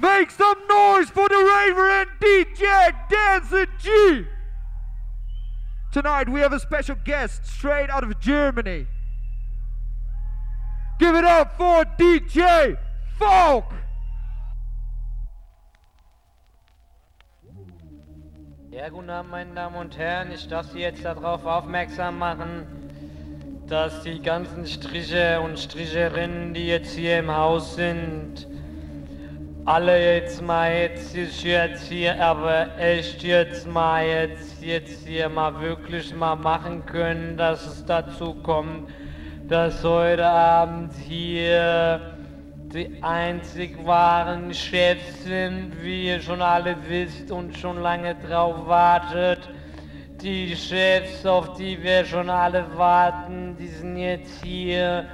Make some noise for the Raver and DJ Dancer G! Tonight we have a special guest straight out of Germany. Give it up for DJ Falk! Ja, guten Abend, meine Damen und Herren. Ich darf Sie jetzt darauf aufmerksam machen, dass die ganzen Striche und Stricherinnen, die jetzt hier im Haus sind, alle jetzt mal jetzt, jetzt hier, aber echt jetzt mal jetzt, jetzt hier mal wirklich mal machen können, dass es dazu kommt, dass heute Abend hier die einzig wahren Chefs sind, wie ihr schon alle wisst und schon lange drauf wartet. Die Chefs, auf die wir schon alle warten, die sind jetzt hier.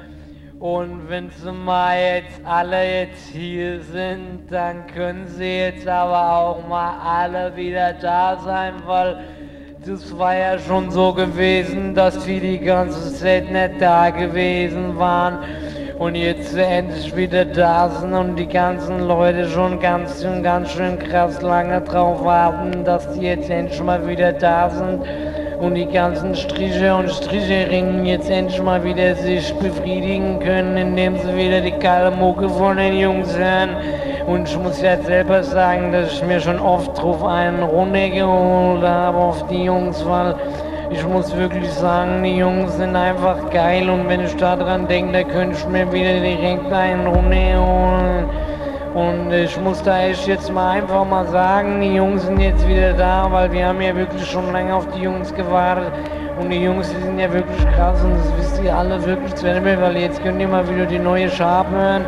Und wenn sie mal jetzt alle jetzt hier sind, dann können sie jetzt aber auch mal alle wieder da sein, weil das war ja schon so gewesen, dass sie die ganze Zeit nicht da gewesen waren. Und jetzt endlich wieder da sind und die ganzen Leute schon ganz schön, ganz schön krass lange drauf warten, dass die jetzt endlich mal wieder da sind und die ganzen Striche und Stricherinnen jetzt endlich mal wieder sich befriedigen können, indem sie wieder die kalle Mucke von den Jungs hören. Und ich muss ja selber sagen, dass ich mir schon oft drauf einen runtergeholt habe auf die Jungs, weil ich muss wirklich sagen, die Jungs sind einfach geil und wenn ich daran denke, da könnte ich mir wieder direkt einen runterholen. Und ich muss da echt jetzt mal einfach mal sagen, die Jungs sind jetzt wieder da, weil wir haben ja wirklich schon lange auf die Jungs gewartet. Und die Jungs, die sind ja wirklich krass und das wisst ihr alle wirklich zu Ende, weil jetzt könnt ihr mal wieder die neue Sharp hören.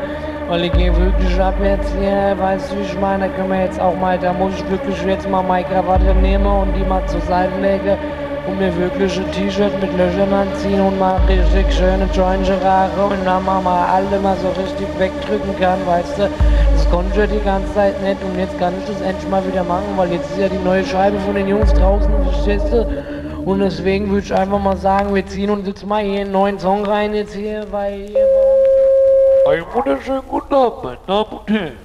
Weil ich gehe wirklich ab jetzt hier, weißt du, ich meine, da können wir jetzt auch mal, da muss ich wirklich jetzt mal meine Krawatte nehmen und die mal zur Seite legen und mir wirklich ein T-Shirt mit Löchern anziehen und mal richtig schöne Joints rauchen und dann mal alle mal so richtig wegdrücken kann, weißt du. Das konnte ich die ganze Zeit nicht und jetzt kann ich das endlich mal wieder machen, weil jetzt ist ja die neue Scheibe von den Jungs draußen, verstehst du? Und deswegen würde ich einfach mal sagen, wir ziehen uns jetzt mal hier einen neuen Song rein jetzt hier, hier Einen wunderschönen guten Abend, meine Damen und Herren.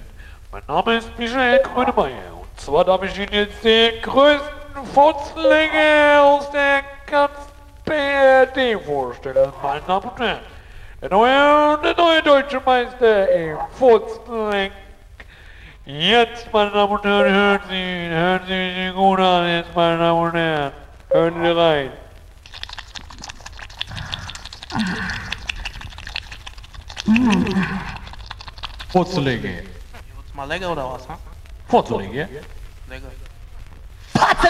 Mein Name ist Michael Grönemeyer und zwar darf ich Ihnen jetzt den größten Futzlinge aus der ganzen BRD vorstellen, meine Damen und Herren. Der neue, der neue deutsche Meister im Futzling. Jetzt, meine Damen und Herren, hören Sie ihn, hören Sie ihn gut an, jetzt, meine Damen und Herren. Hören Sie rein. Vorzulegen. Wird's mal lecker oder was, ha? Vorzulegen. Lecker. Put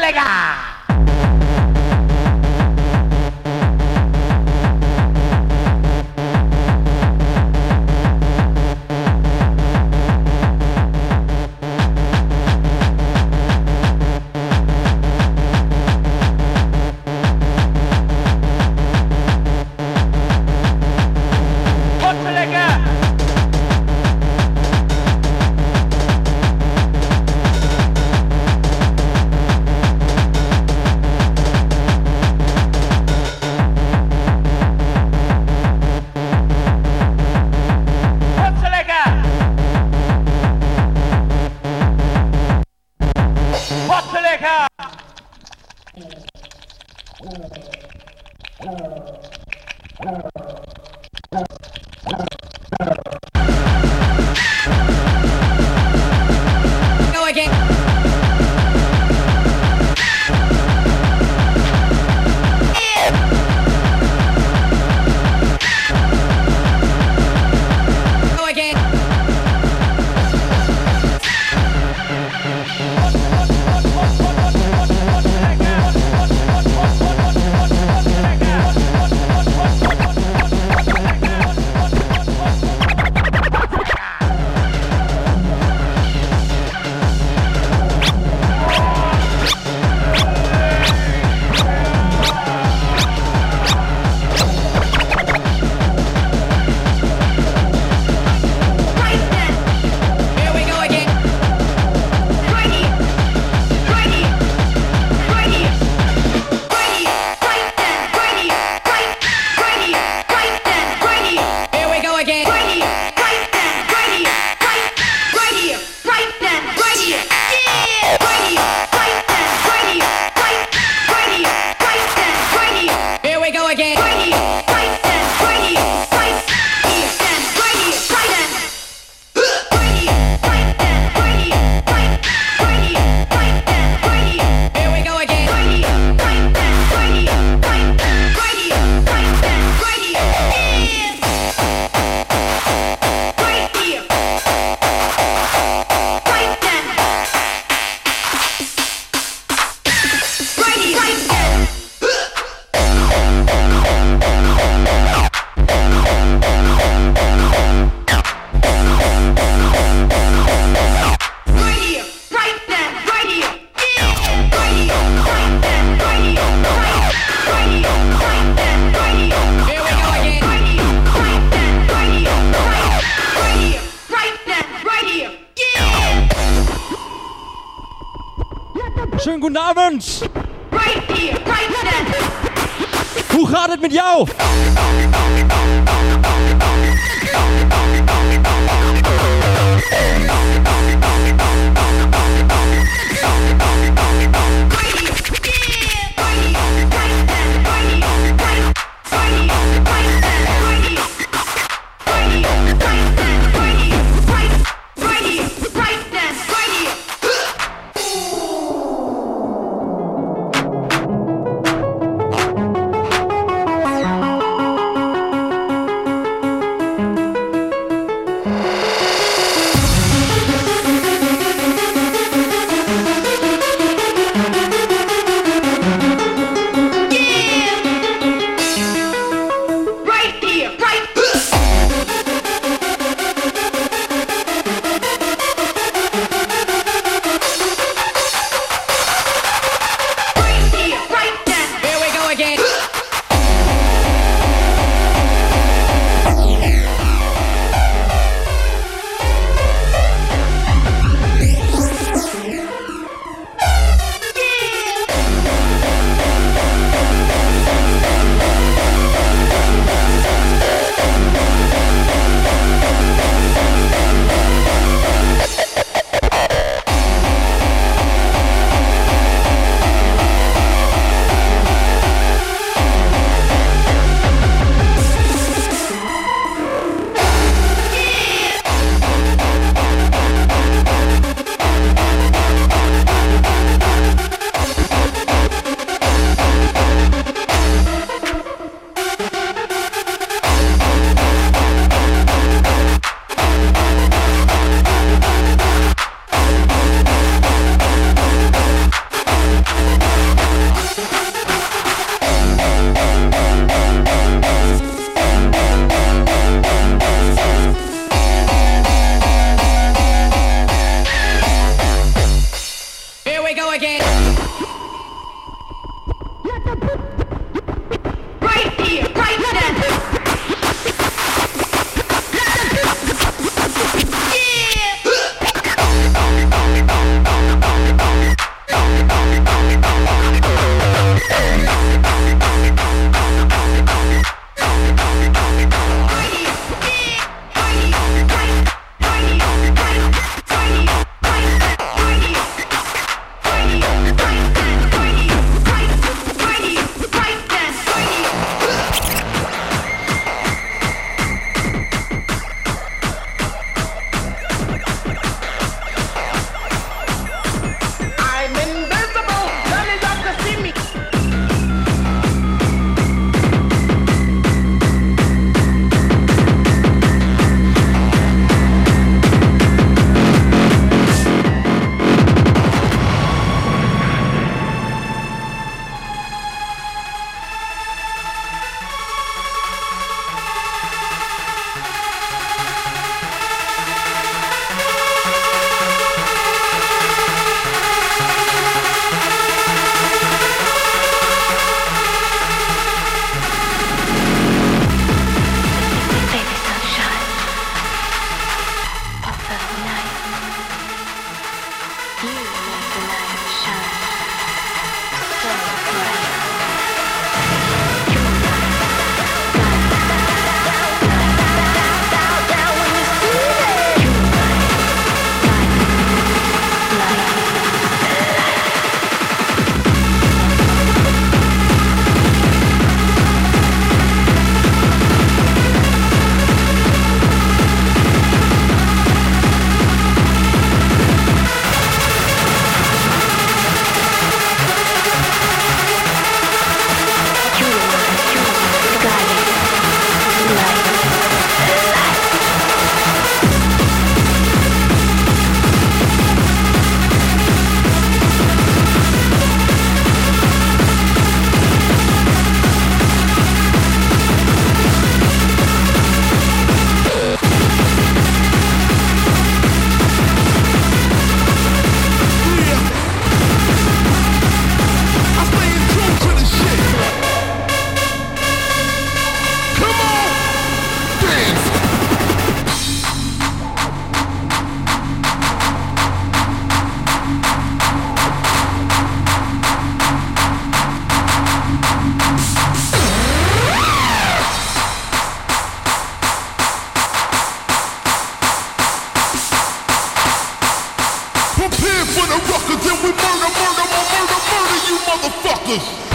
live for the ruckus, then we murder, murder, murder, murder you motherfuckers.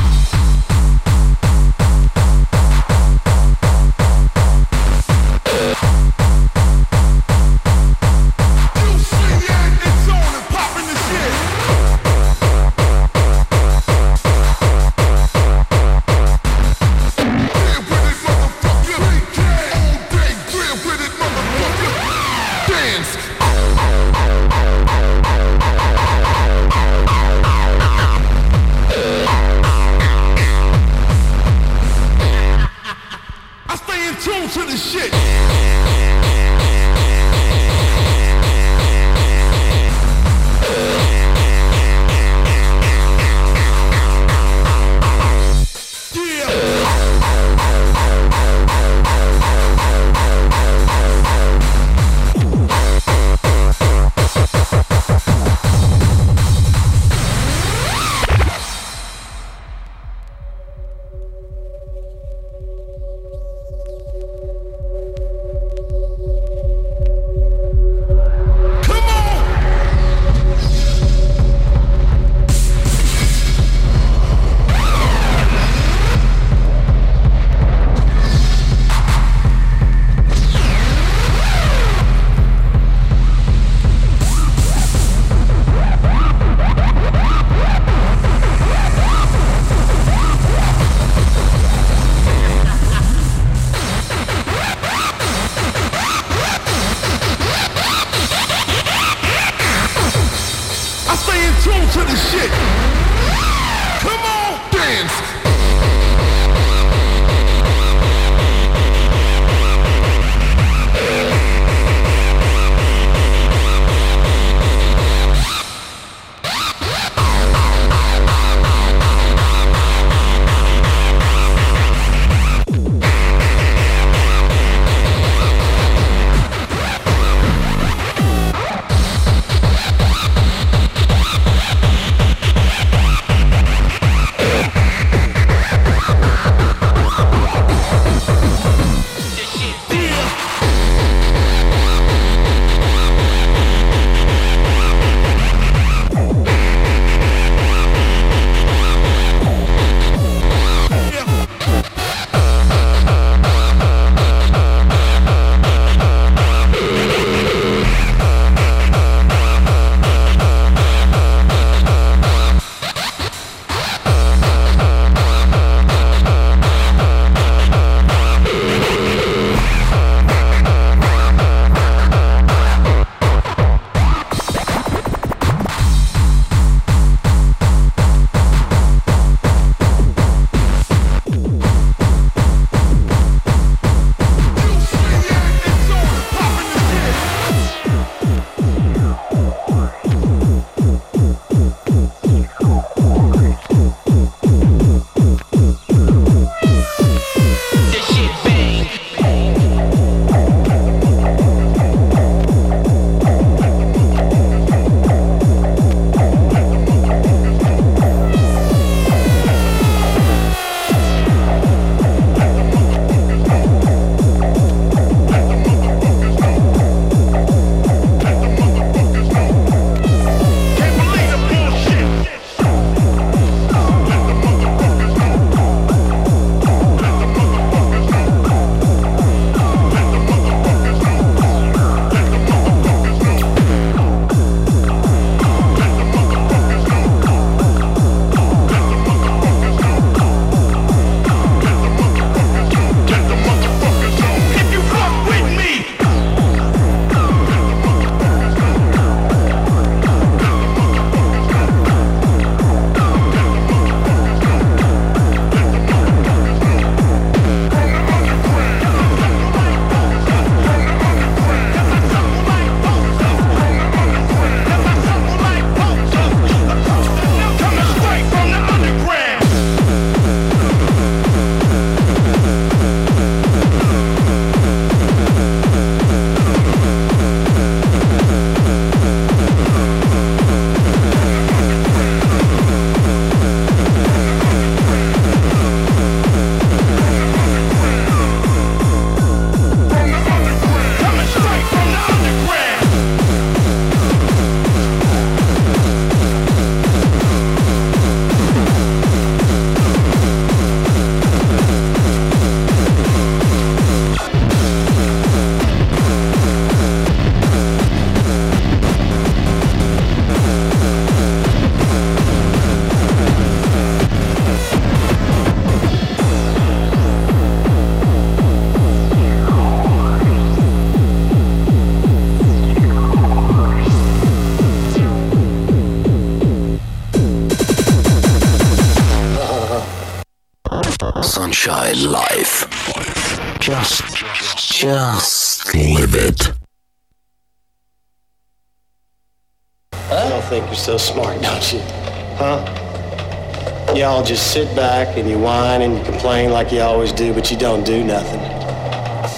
Back and you whine and you complain like you always do, but you don't do nothing.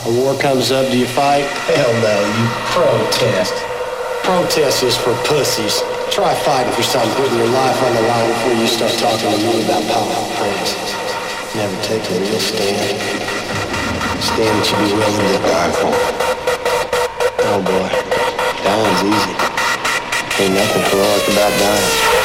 A war comes up, do you fight? Hell no, you protest. Protest is for pussies. Try fighting for something, putting your life on the line before you start talking to me about power praise. Never take a real stand. Stand that you be willing to die for. Oh boy, dying's easy. Ain't nothing heroic about dying.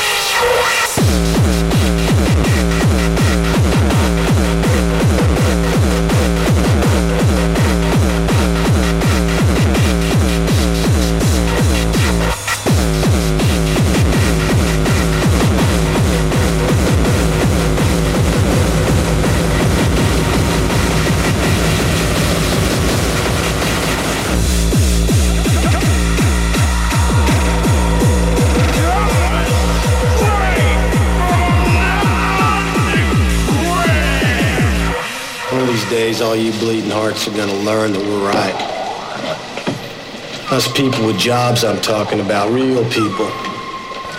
Are gonna learn that we're right. Us people with jobs I'm talking about, real people.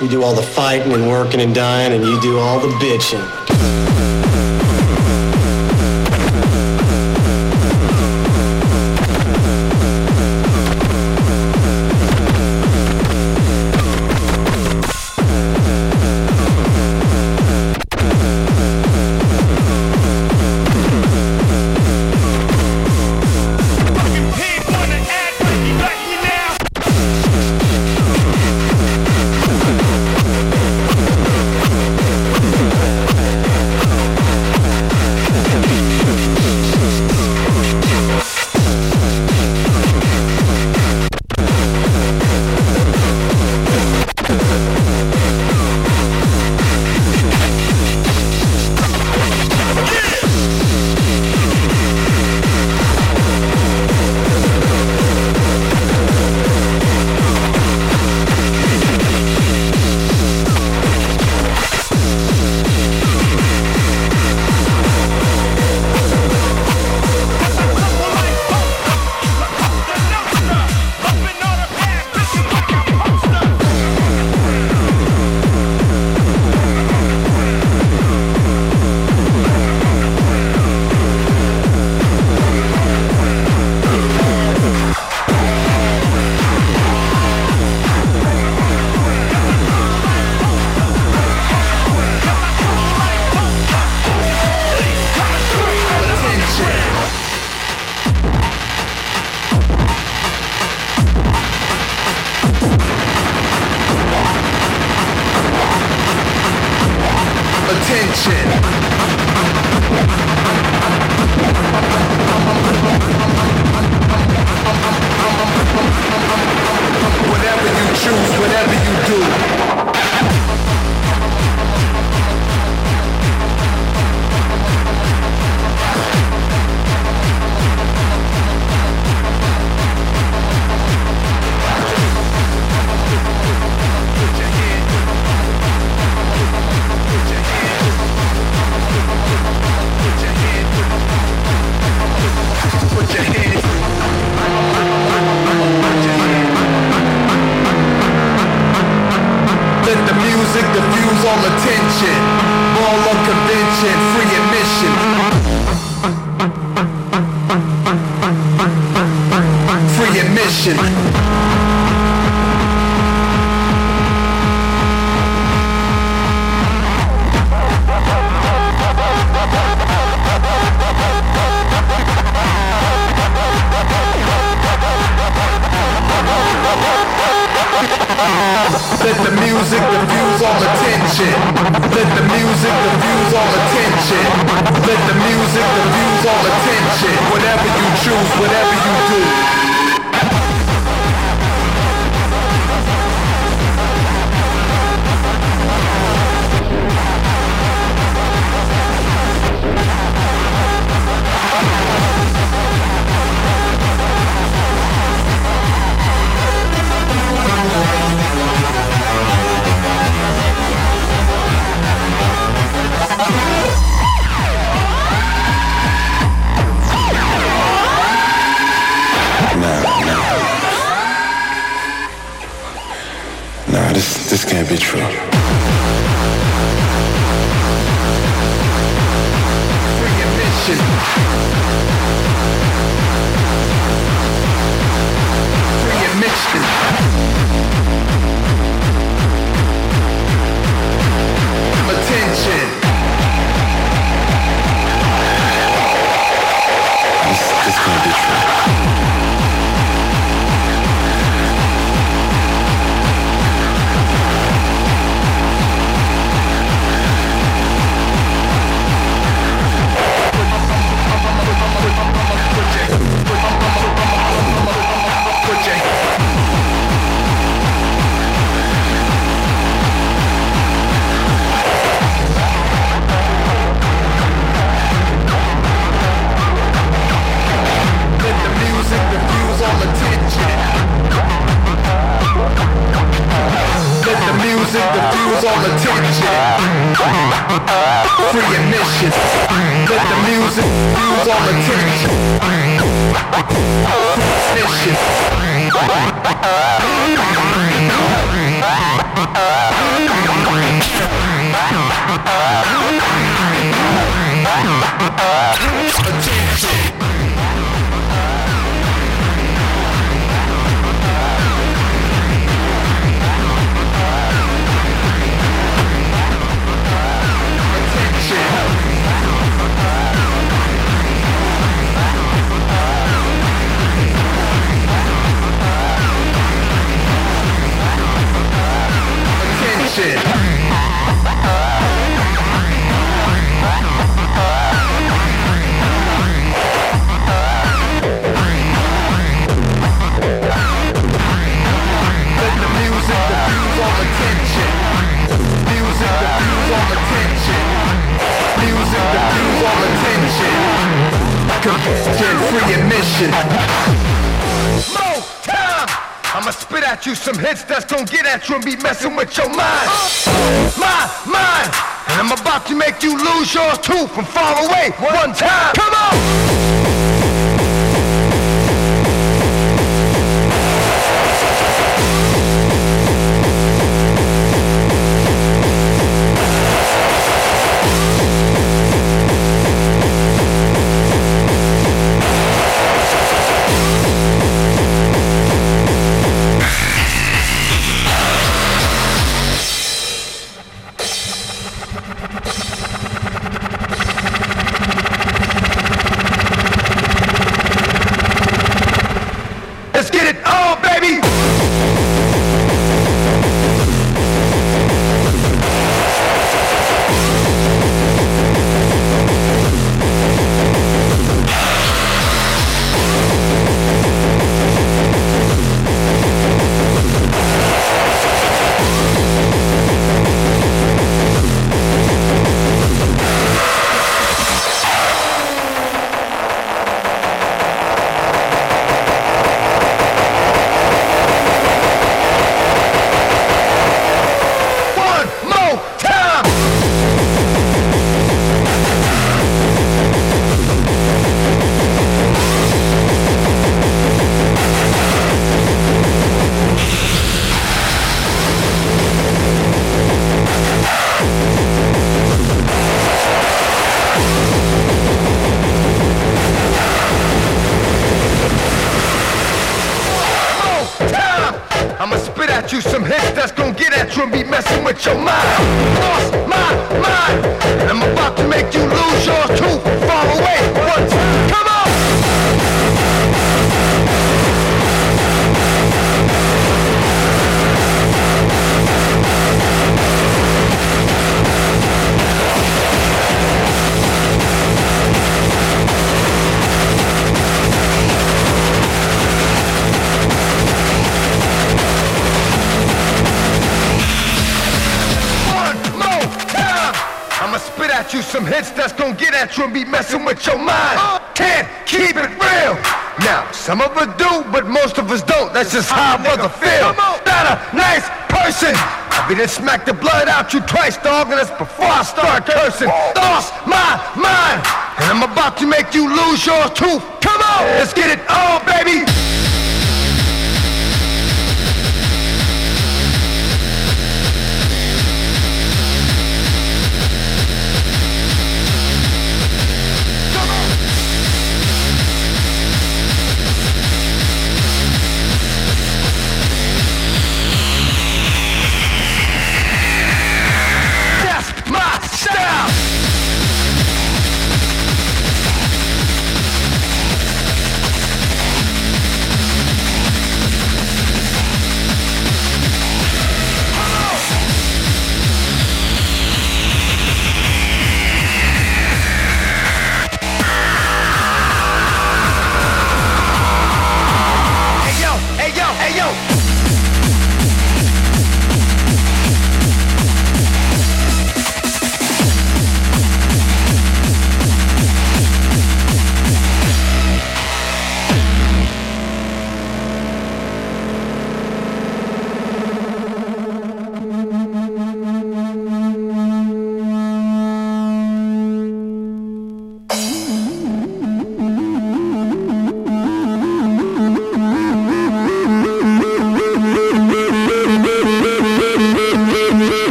We do all the fighting and working and dying, and you do all the bitching. natural be messing with your natural be messing with your mind. Can't keep it real. Now, some of us do, but most of us don't. That's just how I mother feel. Not a nice person. I been done smack the blood out you twice, dog, and that's before I start cursing. Lost my mind, and I'm about to make you lose yours too. Come on, let's get it on, baby.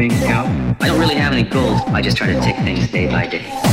Living hell? I don't really have any goals. I just try to take things day by day.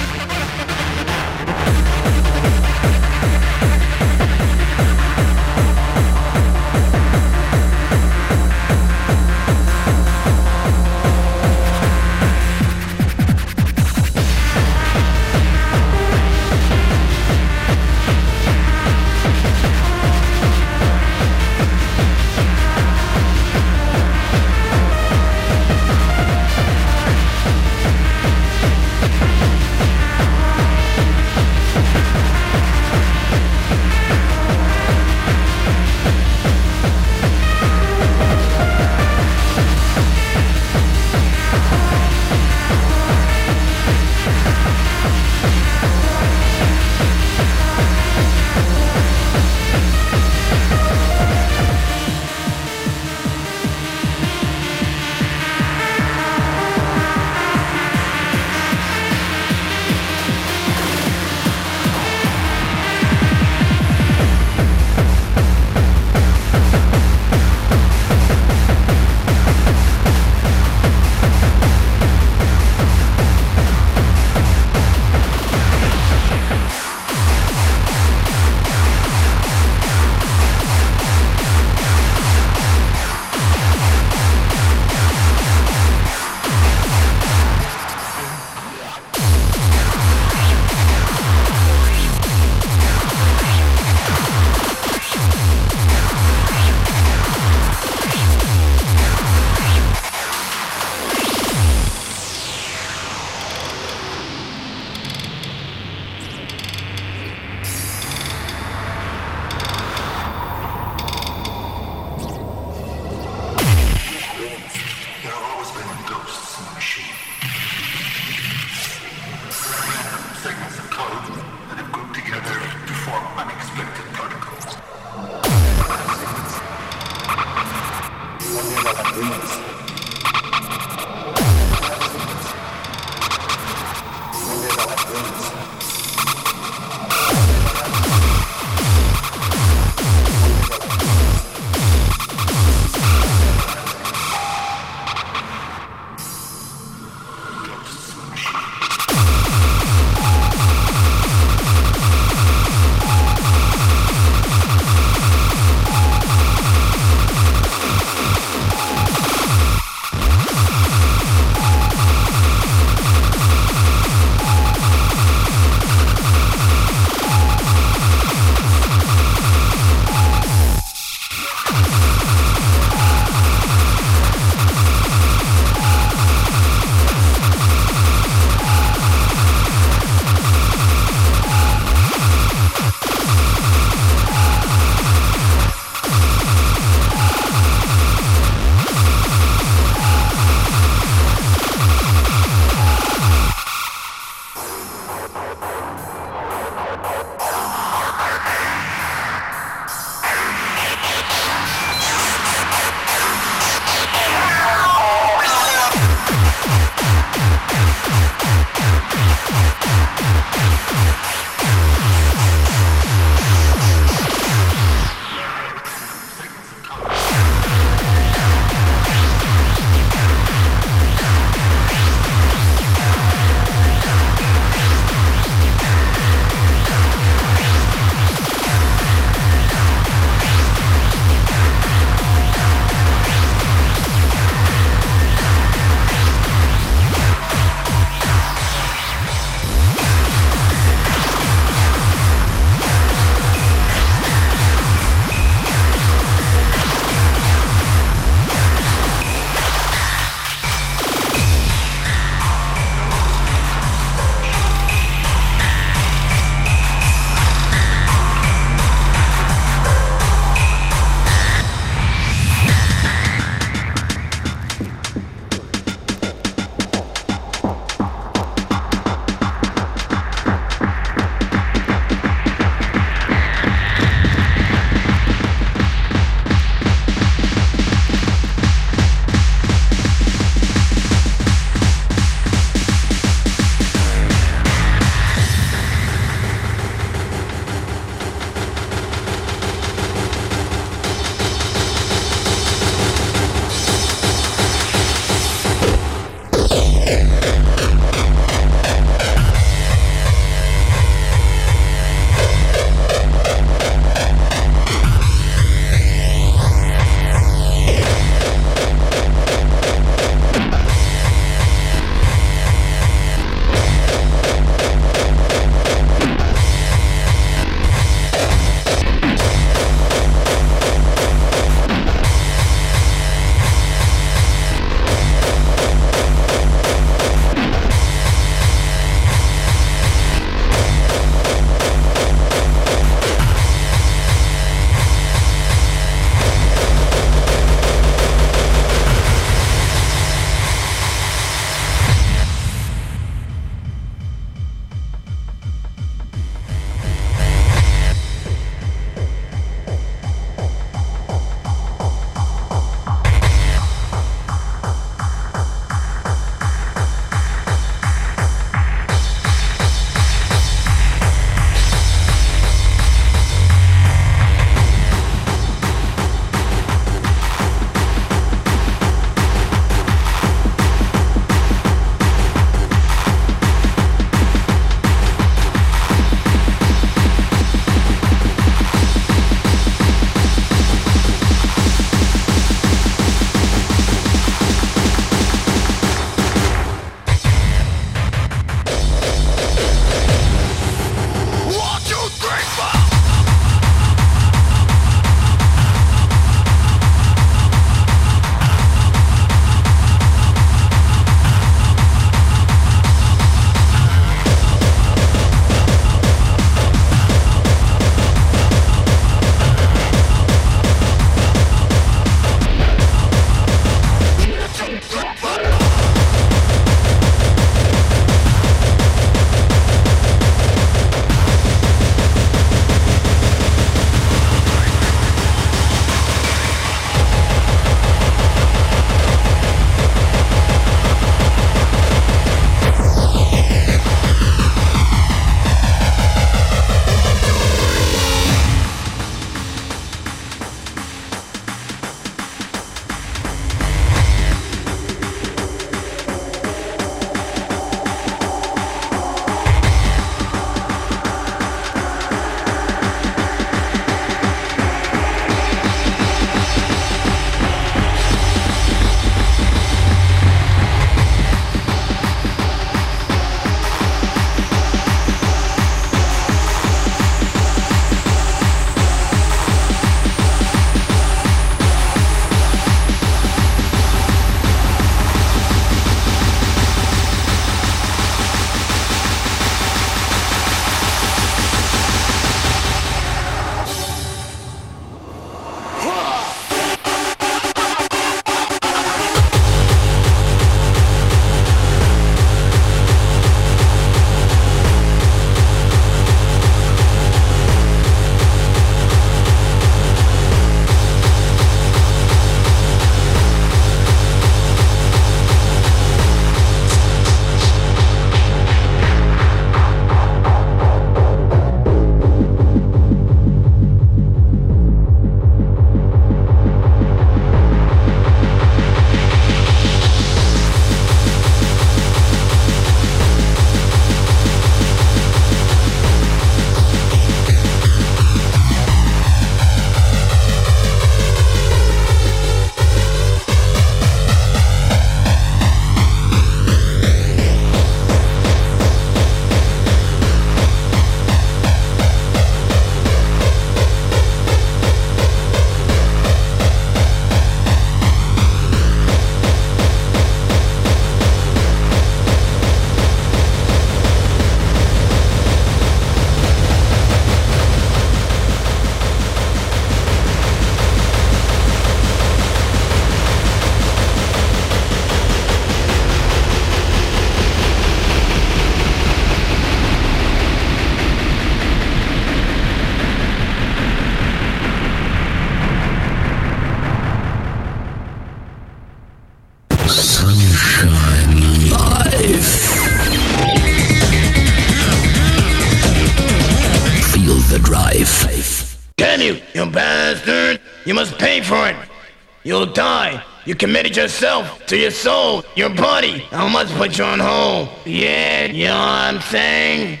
You committed yourself to your soul, your body. I must put you on hold. Yeah, you know what I'm saying?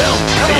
down.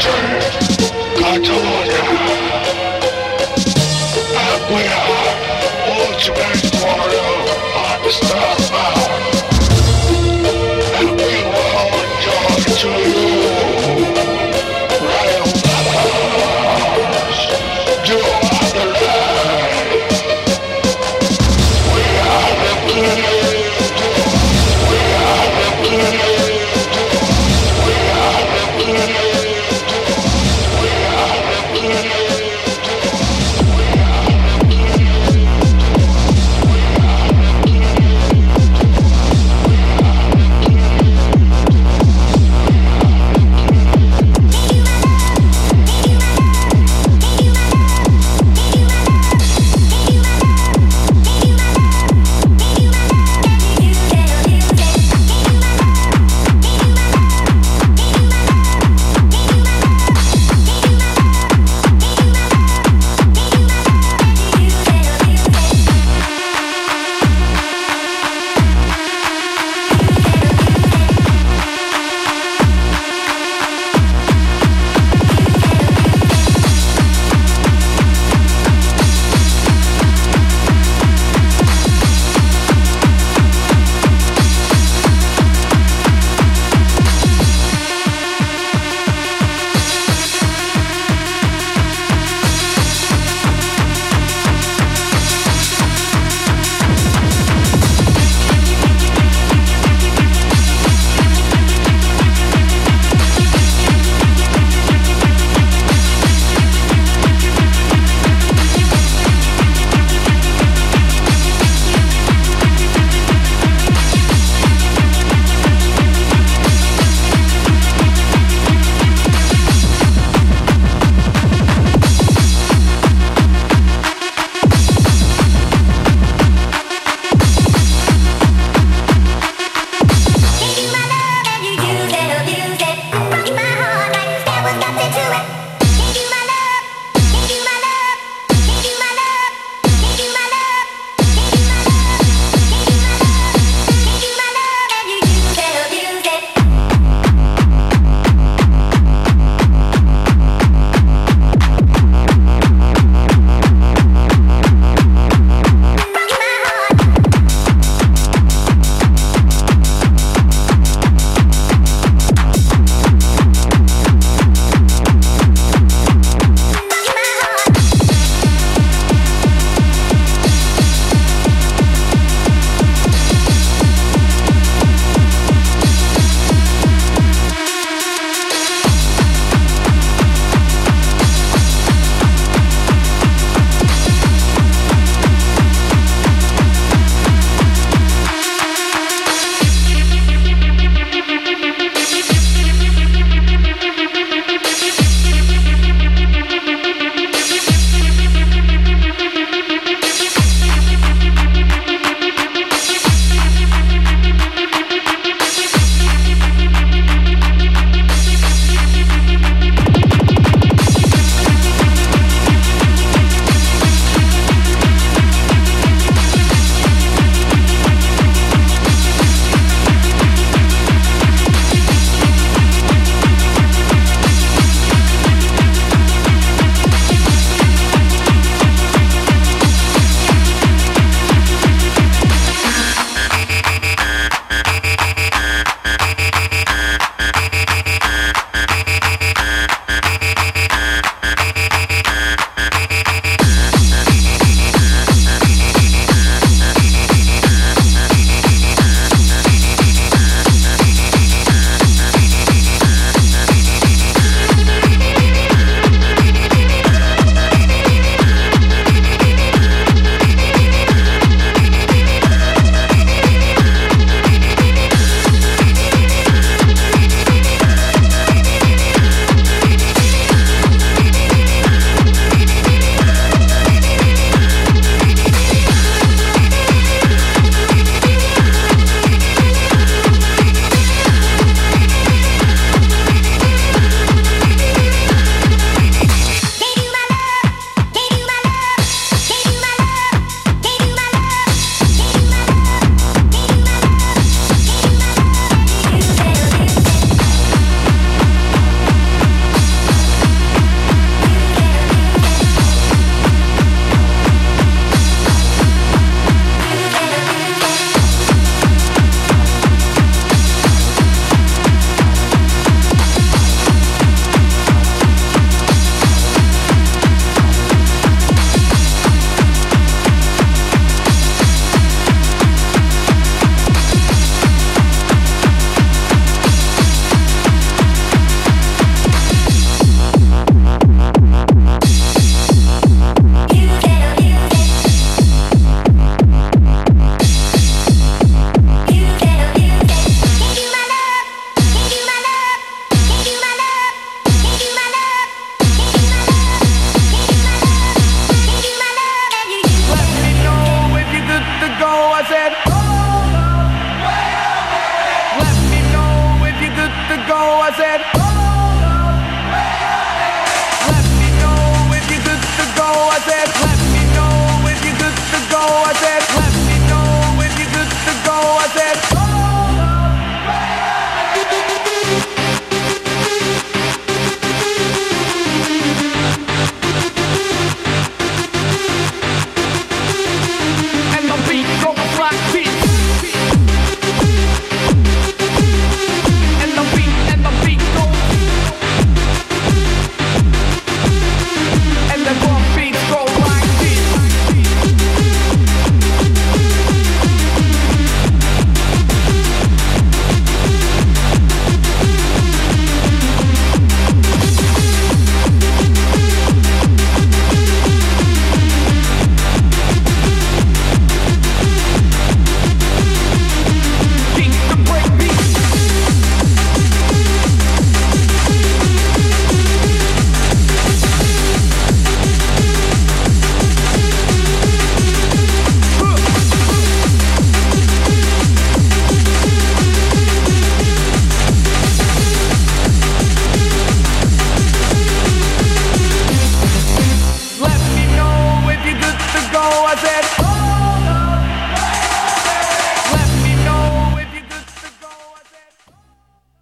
We